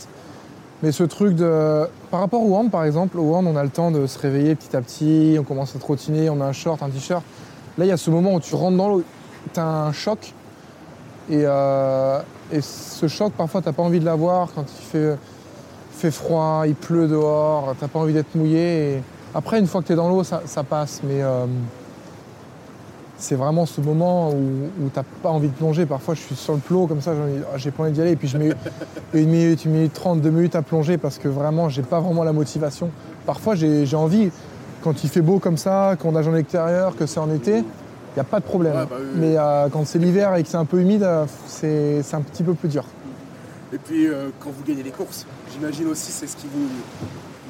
Mais ce truc de. Par rapport au hand, par exemple, au hand, on a le temps de se réveiller petit à petit, on commence à trottiner, on a un short, un t-shirt. Là, il y a ce moment où tu rentres dans l'eau, tu as un choc. Et, euh, et ce choc, parfois, tu n'as pas envie de l'avoir quand il fait, fait froid, il pleut dehors, tu n'as pas envie d'être mouillé. Après, une fois que tu es dans l'eau, ça, passe. Mais euh, c'est vraiment ce moment où, où tu n'as pas envie de plonger. Parfois, je suis sur le plot comme ça, j'ai pas envie d'y aller. Et puis, je mets (laughs) une minute, une minute trente, deux minutes à plonger parce que vraiment, j'ai pas vraiment la motivation. Parfois, j'ai envie, quand il fait beau comme ça, qu'on nage en extérieur, que c'est en été, il n'y a pas de problème. Bah Mais euh, quand c'est l'hiver et que c'est un peu humide, euh, c'est un petit peu plus dur. Et puis, euh, quand vous gagnez les courses, j'imagine aussi c'est ce qui vous.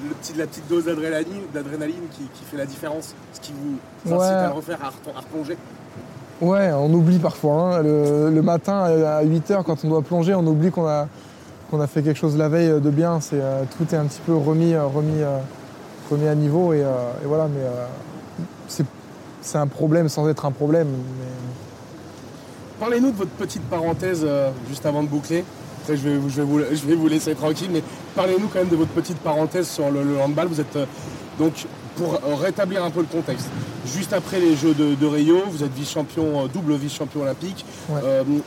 Le petit, la petite dose d'adrénaline qui, fait la différence, ce qui vous incite à le refaire, à, replonger. Ouais, on oublie parfois. Hein. Le, matin à 8h, quand on doit plonger, on oublie qu'on a, qu'on a fait quelque chose la veille de bien. C'est, tout est un petit peu remis, remis remis à niveau et, euh, voilà. Mais euh, c'est un problème sans être un problème. Parlez-nous de votre petite parenthèse euh, juste avant de boucler. Après, je vais, je, vais vous, je vais, vous, laisser tranquille, mais parlez-nous quand même de votre petite parenthèse sur le, handball. Vous êtes donc, pour rétablir un peu le contexte, juste après les Jeux de, Rio, vous êtes vice-champion, double vice-champion olympique.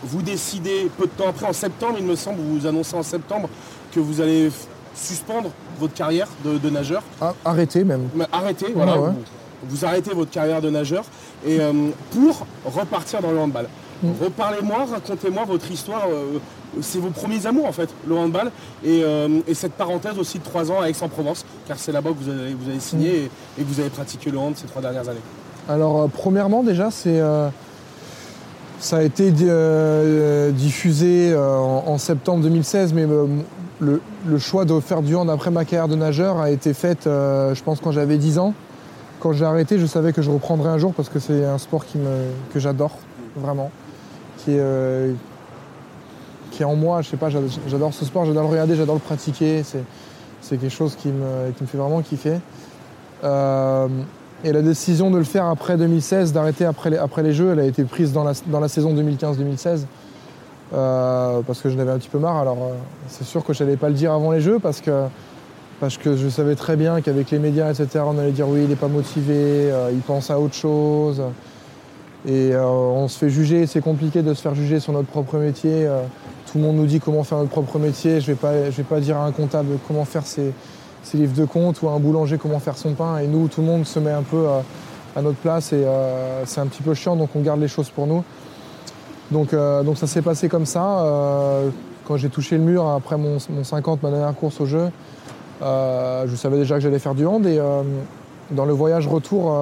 vous décidez peu de temps après, en septembre, il me semble, vous vous annoncez en septembre que vous allez suspendre votre carrière de, nageur. Ah, arrêtez même. arrêtez, voilà. Vous, arrêtez votre carrière de nageur et euh, pour repartir dans le handball. Mm. Reparlez-moi, racontez-moi votre histoire. Euh, c'est vos premiers amours en fait, le handball. Euh, et, cette parenthèse aussi de trois ans à Aix-en-Provence, car c'est là-bas que vous avez, vous avez signé mm. et, que vous avez pratiqué le hand ces trois dernières années. Alors premièrement déjà c'est ça a été diffusé en, septembre 2016, mais le, choix de faire du hand après ma carrière de nageur a été fait, euh, je pense, quand j'avais 10 ans. Quand j'ai arrêté, je savais que je reprendrais un jour parce que c'est un sport que j'adore, vraiment. Qui est, euh, qui est en moi, je sais pas, j'adore ce sport, j'adore le regarder, j'adore le pratiquer. C'est quelque chose qui me, fait vraiment kiffer. Euh, et la décision de le faire après 2016, d'arrêter après les, Jeux, elle a été prise dans la saison 2015-2016. Euh, parce que je n'avais un petit peu marre. Alors euh, c'est sûr que je n'allais pas le dire avant les jeux parce que, parce que je savais très bien qu'avec les médias, etc., on allait dire oui, il n'est pas motivé, euh, il pense à autre chose. Et on se fait juger, c'est compliqué de se faire juger sur notre propre métier. tout le monde nous dit comment faire notre propre métier. Je ne vais, pas, vais pas dire à un comptable comment faire ses, livres de compte ou à un boulanger comment faire son pain. Et nous, tout le monde se met un peu à notre place et c'est un petit peu chiant, donc on garde les choses pour nous. Donc, euh, donc ça s'est passé comme ça. Euh, quand j'ai touché le mur après mon, 50, ma dernière course au jeu, euh, je savais déjà que j'allais faire du hand. Et dans le voyage retour,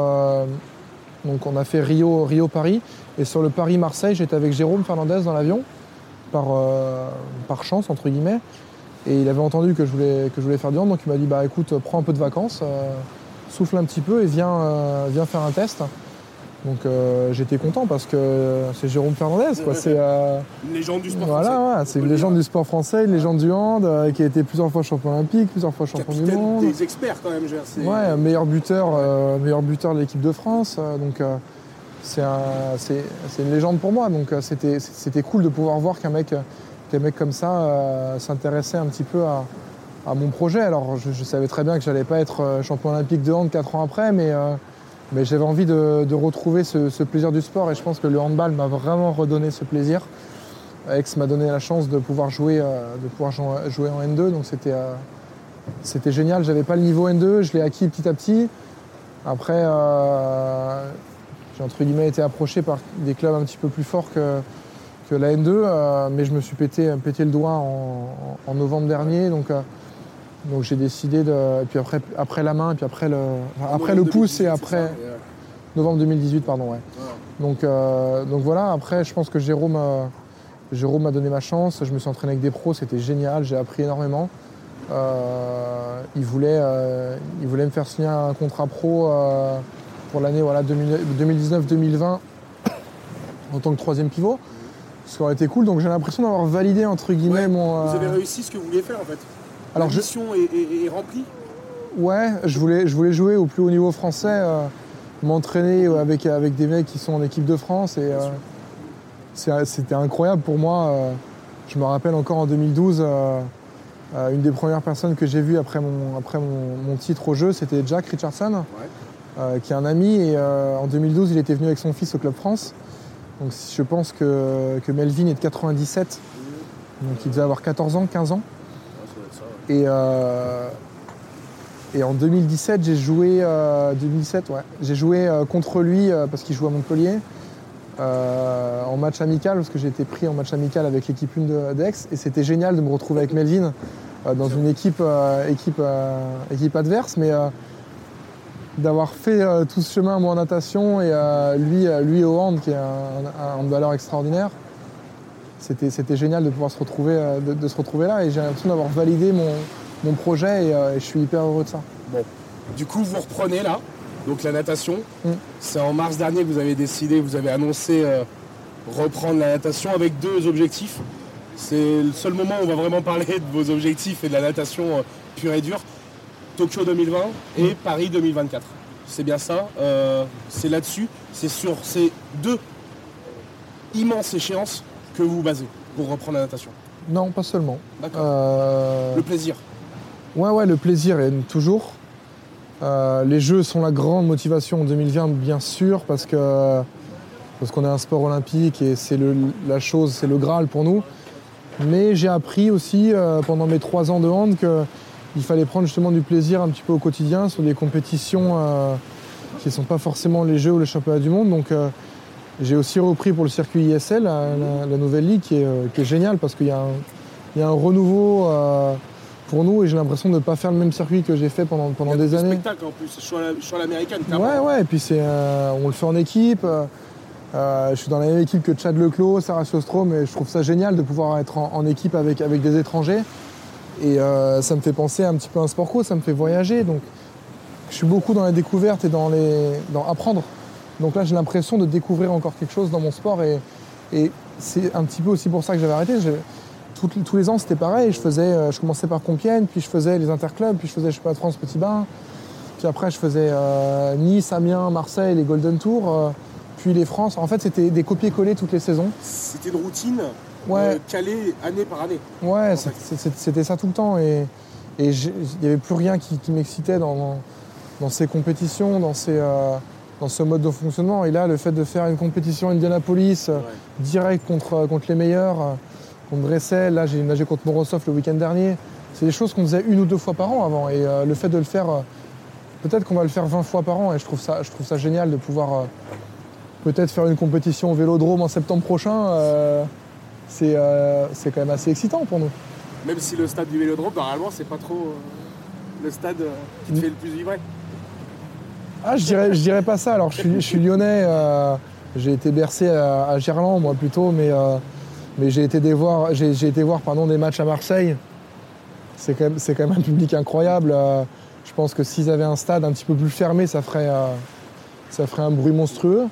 donc on a fait Rio, Rio Paris. Et sur le Paris Marseille, j'étais avec Jérôme Fernandez dans l'avion, par, chance entre guillemets. Et il avait entendu que je voulais, faire du hand, donc il m'a dit bah écoute, prends un peu de vacances, souffle un petit peu et viens faire un test. Donc euh, j'étais content parce que c'est Jérôme Fernandez. C'est euh, une légende du sport voilà, français. c'est une légende du sport français, une légende du hand, euh, qui a été plusieurs fois champion olympique, plusieurs fois champion du monde. des experts quand même, GRC. Ouais, meilleur buteur, meilleur buteur de l'équipe de France. donc c'est une légende pour moi. Donc c'était cool de pouvoir voir qu'un mec, qu'un mec comme ça s'intéressait un petit peu à, à, mon projet. Alors je, je savais très bien que j'allais pas être champion olympique de hand quatre ans après, mais mais j'avais envie de, retrouver ce, plaisir du sport et je pense que le handball m'a vraiment redonné ce plaisir. Aix m'a donné la chance de pouvoir jouer, euh, de pouvoir jouer en N2, donc c'était euh, c'était génial. J'avais pas le niveau N2, je l'ai acquis petit à petit. Après, euh, j'ai entre guillemets été approché par des clubs un petit peu plus forts que, que la N2, mais je me suis pété, pété le doigt en, en novembre dernier, donc donc j'ai décidé de. Et puis après, après la main, et puis après le, après le pouce et après. Novembre 2018, pardon, ouais. Donc, euh, donc voilà, après, je pense que Jérôme, Jérôme m'a donné ma chance. Je me suis entraîné avec des pros, c'était génial, j'ai appris énormément. Euh, il, voulait, euh, il voulait me faire signer un contrat pro pour l'année voilà, 2019-2020 en tant que troisième pivot. Ce qui aurait été cool, donc j'ai l'impression d'avoir validé entre guillemets mon. Vous avez réussi ce que vous vouliez faire en fait alors, la mission est, remplie Ouais, je voulais, je voulais jouer au plus haut niveau français. Euh, m'entraîner avec, avec des mecs qui sont en équipe de France. Et c'était incroyable pour moi. je me rappelle encore en 2012, une des premières personnes que j'ai vues après, mon, après mon, titre au jeu, c'était Jack Richardson, qui est un ami. Et en 2012, il était venu avec son fils au Club France. Donc je pense que, que Melvin est de 97. Donc il devait avoir 14 ans, 15 ans. Et, euh, et en 2017, j'ai joué, 2017, euh, ouais, j'ai joué euh, contre lui parce qu'il joue à Montpellier en match amical, parce que j'ai été pris en match amical avec l'équipe 1 d'Aix. Et c'était génial de me retrouver avec Melvin dans une équipe, équipe, équipe adverse. Mais d'avoir fait tout ce chemin moi en natation et lui, lui au hand, qui est un, handballeur extraordinaire c'était génial de pouvoir se retrouver, euh, de, se retrouver là et j'ai l'impression d'avoir validé mon, projet euh, et, je suis hyper heureux de ça. Bon, du coup vous reprenez là, donc la natation. Mm. C'est en mars dernier que vous avez décidé, vous avez annoncé euh, reprendre la natation avec deux objectifs. C'est le seul moment où on va vraiment parler de vos objectifs et de la natation pure et dure. Tokyo 2020 et mm. Paris 2024. C'est bien ça. c'est là-dessus. C'est sur ces deux immenses échéances que vous basez pour reprendre la natation Non, pas seulement. D'accord. Euh, le plaisir Ouais, ouais, le plaisir est toujours. Euh, les jeux sont la grande motivation en 2020, bien sûr, parce qu'on est un sport olympique et c'est la chose, c'est le Graal pour nous. Mais j'ai appris aussi euh, pendant mes trois ans de hand qu'il fallait prendre justement du plaisir un petit peu au quotidien sur des compétitions qui ne sont pas forcément les Jeux ou les championnats du monde. Donc j'ai aussi repris pour le circuit ISL, la, nouvelle ligue, qui est, euh, géniale parce qu'il y, a un renouveau euh, pour nous et j'ai l'impression de ne pas faire le même circuit que j'ai fait pendant, pendant des années. spectacle en plus, sur l'américaine. Ouais, ouais, et puis euh, on le fait en équipe. je suis dans la même équipe que Chad Leclos, Sarah Sostrom, et je trouve ça génial de pouvoir être en, équipe avec, avec des étrangers. Et ça me fait penser un petit peu à un sport co, ça me fait voyager. Donc je suis beaucoup dans la découverte et dans, les, dans apprendre. Donc là, j'ai l'impression de découvrir encore quelque chose dans mon sport et, c'est un petit peu aussi pour ça que j'avais arrêté. Tous les ans, c'était pareil. Je, faisais, euh, je commençais par Compiègne, puis je faisais les interclubs, puis je faisais je sais pas, France Petit Bain. Puis après, je faisais euh, Nice, Amiens, Marseille, les Golden Tours, euh, puis les France. En fait, c'était des copier-coller toutes les saisons. C'était une routine ouais. calée année par année. Ouais, c'était ça tout le temps. Et il n'y avait plus rien qui, m'excitait dans, dans, ces compétitions, dans ces dans ce mode de fonctionnement. Et là, le fait de faire une compétition Indianapolis direct contre, contre les meilleurs, euh, contre Dressel, là j'ai nagé contre Morosov le week-end dernier, c'est des choses qu'on faisait une ou deux fois par an avant. Et le fait de le faire, peut-être qu'on va le faire 20 fois par an et je trouve ça, je trouve ça génial de pouvoir peut-être faire une compétition au vélodrome en septembre prochain. c'est quand même assez excitant pour nous. Même si le stade du vélodrome, normalement, c'est pas trop le stade qui te fait le plus vibrer. Ah, je dirais, je dirais pas ça. Alors, je suis, lyonnais. Euh, j'ai été bercé à, Gerland, moi plutôt, mais, euh, mais j'ai été, voir, j'ai, été voir pardon, des matchs à Marseille. C'est quand, même, quand même un public incroyable. Euh, je pense que s'ils avaient un stade un petit peu plus fermé, ça ferait, ça ferait un bruit monstrueux.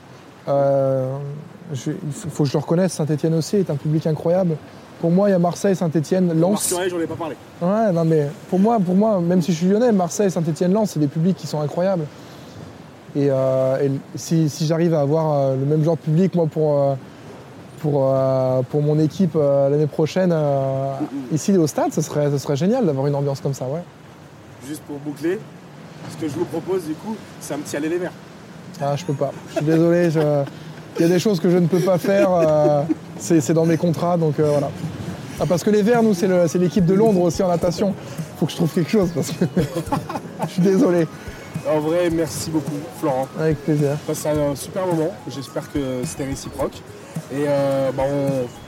il faut que je le reconnaisse, Saint-Etienne aussi est un public incroyable. Pour moi, il y a Marseille, Saint-Etienne, Lens. j'en ai pas parlé. Ouais, non, mais pour moi, pour moi, même si je suis lyonnais, Marseille, Saint-Etienne, Lens, c'est des publics qui sont incroyables. Et, euh, si, j'arrive à avoir euh, le même genre de public, moi, pour, euh, pour, pour mon équipe l'année prochaine, ici au stade, ce serait, ce serait génial d'avoir une ambiance comme ça, ouais. Juste pour boucler, ce que je vous propose, du coup, c'est un petit aller les verts. Ah, je peux pas. Je suis désolé. Il y a des choses que je ne peux pas faire. c'est dans mes contrats, donc voilà. Ah, parce que les Verts, nous, c'est l'équipe de Londres aussi en natation. Faut que je trouve quelque chose parce que (laughs) je suis désolé. En vrai, merci beaucoup, Florent. Avec plaisir. C'est un super moment. J'espère que c'était réciproque. Et euh, bah,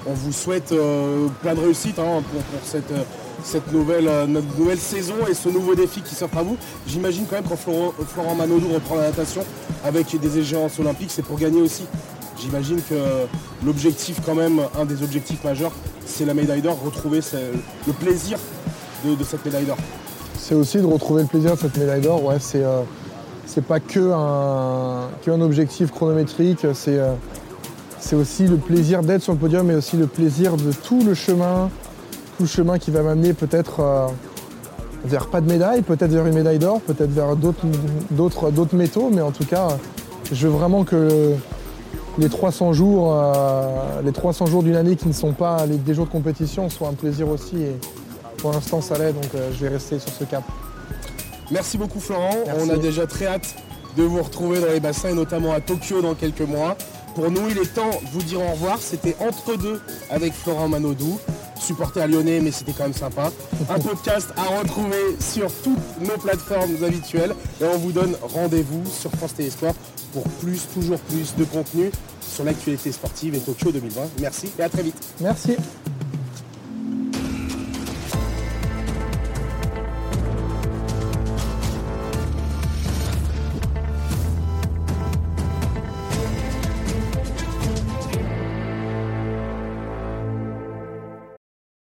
on, vous souhaite euh, plein de réussite hein, pour, cette, euh, cette nouvelle, notre nouvelle saison et ce nouveau défi qui s'offre à vous. J'imagine quand même quand Florent, Florent Manodou reprend la natation avec des échéances olympiques, c'est pour gagner aussi. J'imagine que l'objectif quand même, un des objectifs majeurs, c'est la médaille d'or, retrouver le plaisir de cette médaille d'or c'est aussi de retrouver le plaisir de cette médaille d'or. Ouais, c'est pas que un, objectif chronométrique, euh, c'est aussi le plaisir d'être sur le podium, mais aussi le plaisir de tout le chemin, tout le chemin qui va m'amener peut-être euh, vers pas de médaille, peut-être vers une médaille d'or, peut-être vers d'autres métaux, mais en tout cas je veux vraiment que les 300 jours, euh, les 300 jours d'une année qui ne sont pas les, des jours de compétition soient un plaisir aussi. Et pour l'instant, ça l'est, donc euh, je vais rester sur ce cap. Merci beaucoup Florent. Merci. On a déjà très hâte de vous retrouver dans les bassins et notamment à Tokyo dans quelques mois. Pour nous, il est temps de vous dire au revoir. C'était entre deux avec Florent Manodou, supporter lyonnais, mais c'était quand même sympa. Un podcast à retrouver sur toutes nos plateformes habituelles. Et on vous donne rendez-vous sur France Télé Sport pour plus, toujours plus de contenu sur l'actualité sportive et Tokyo 2020. Merci et à très vite. Merci.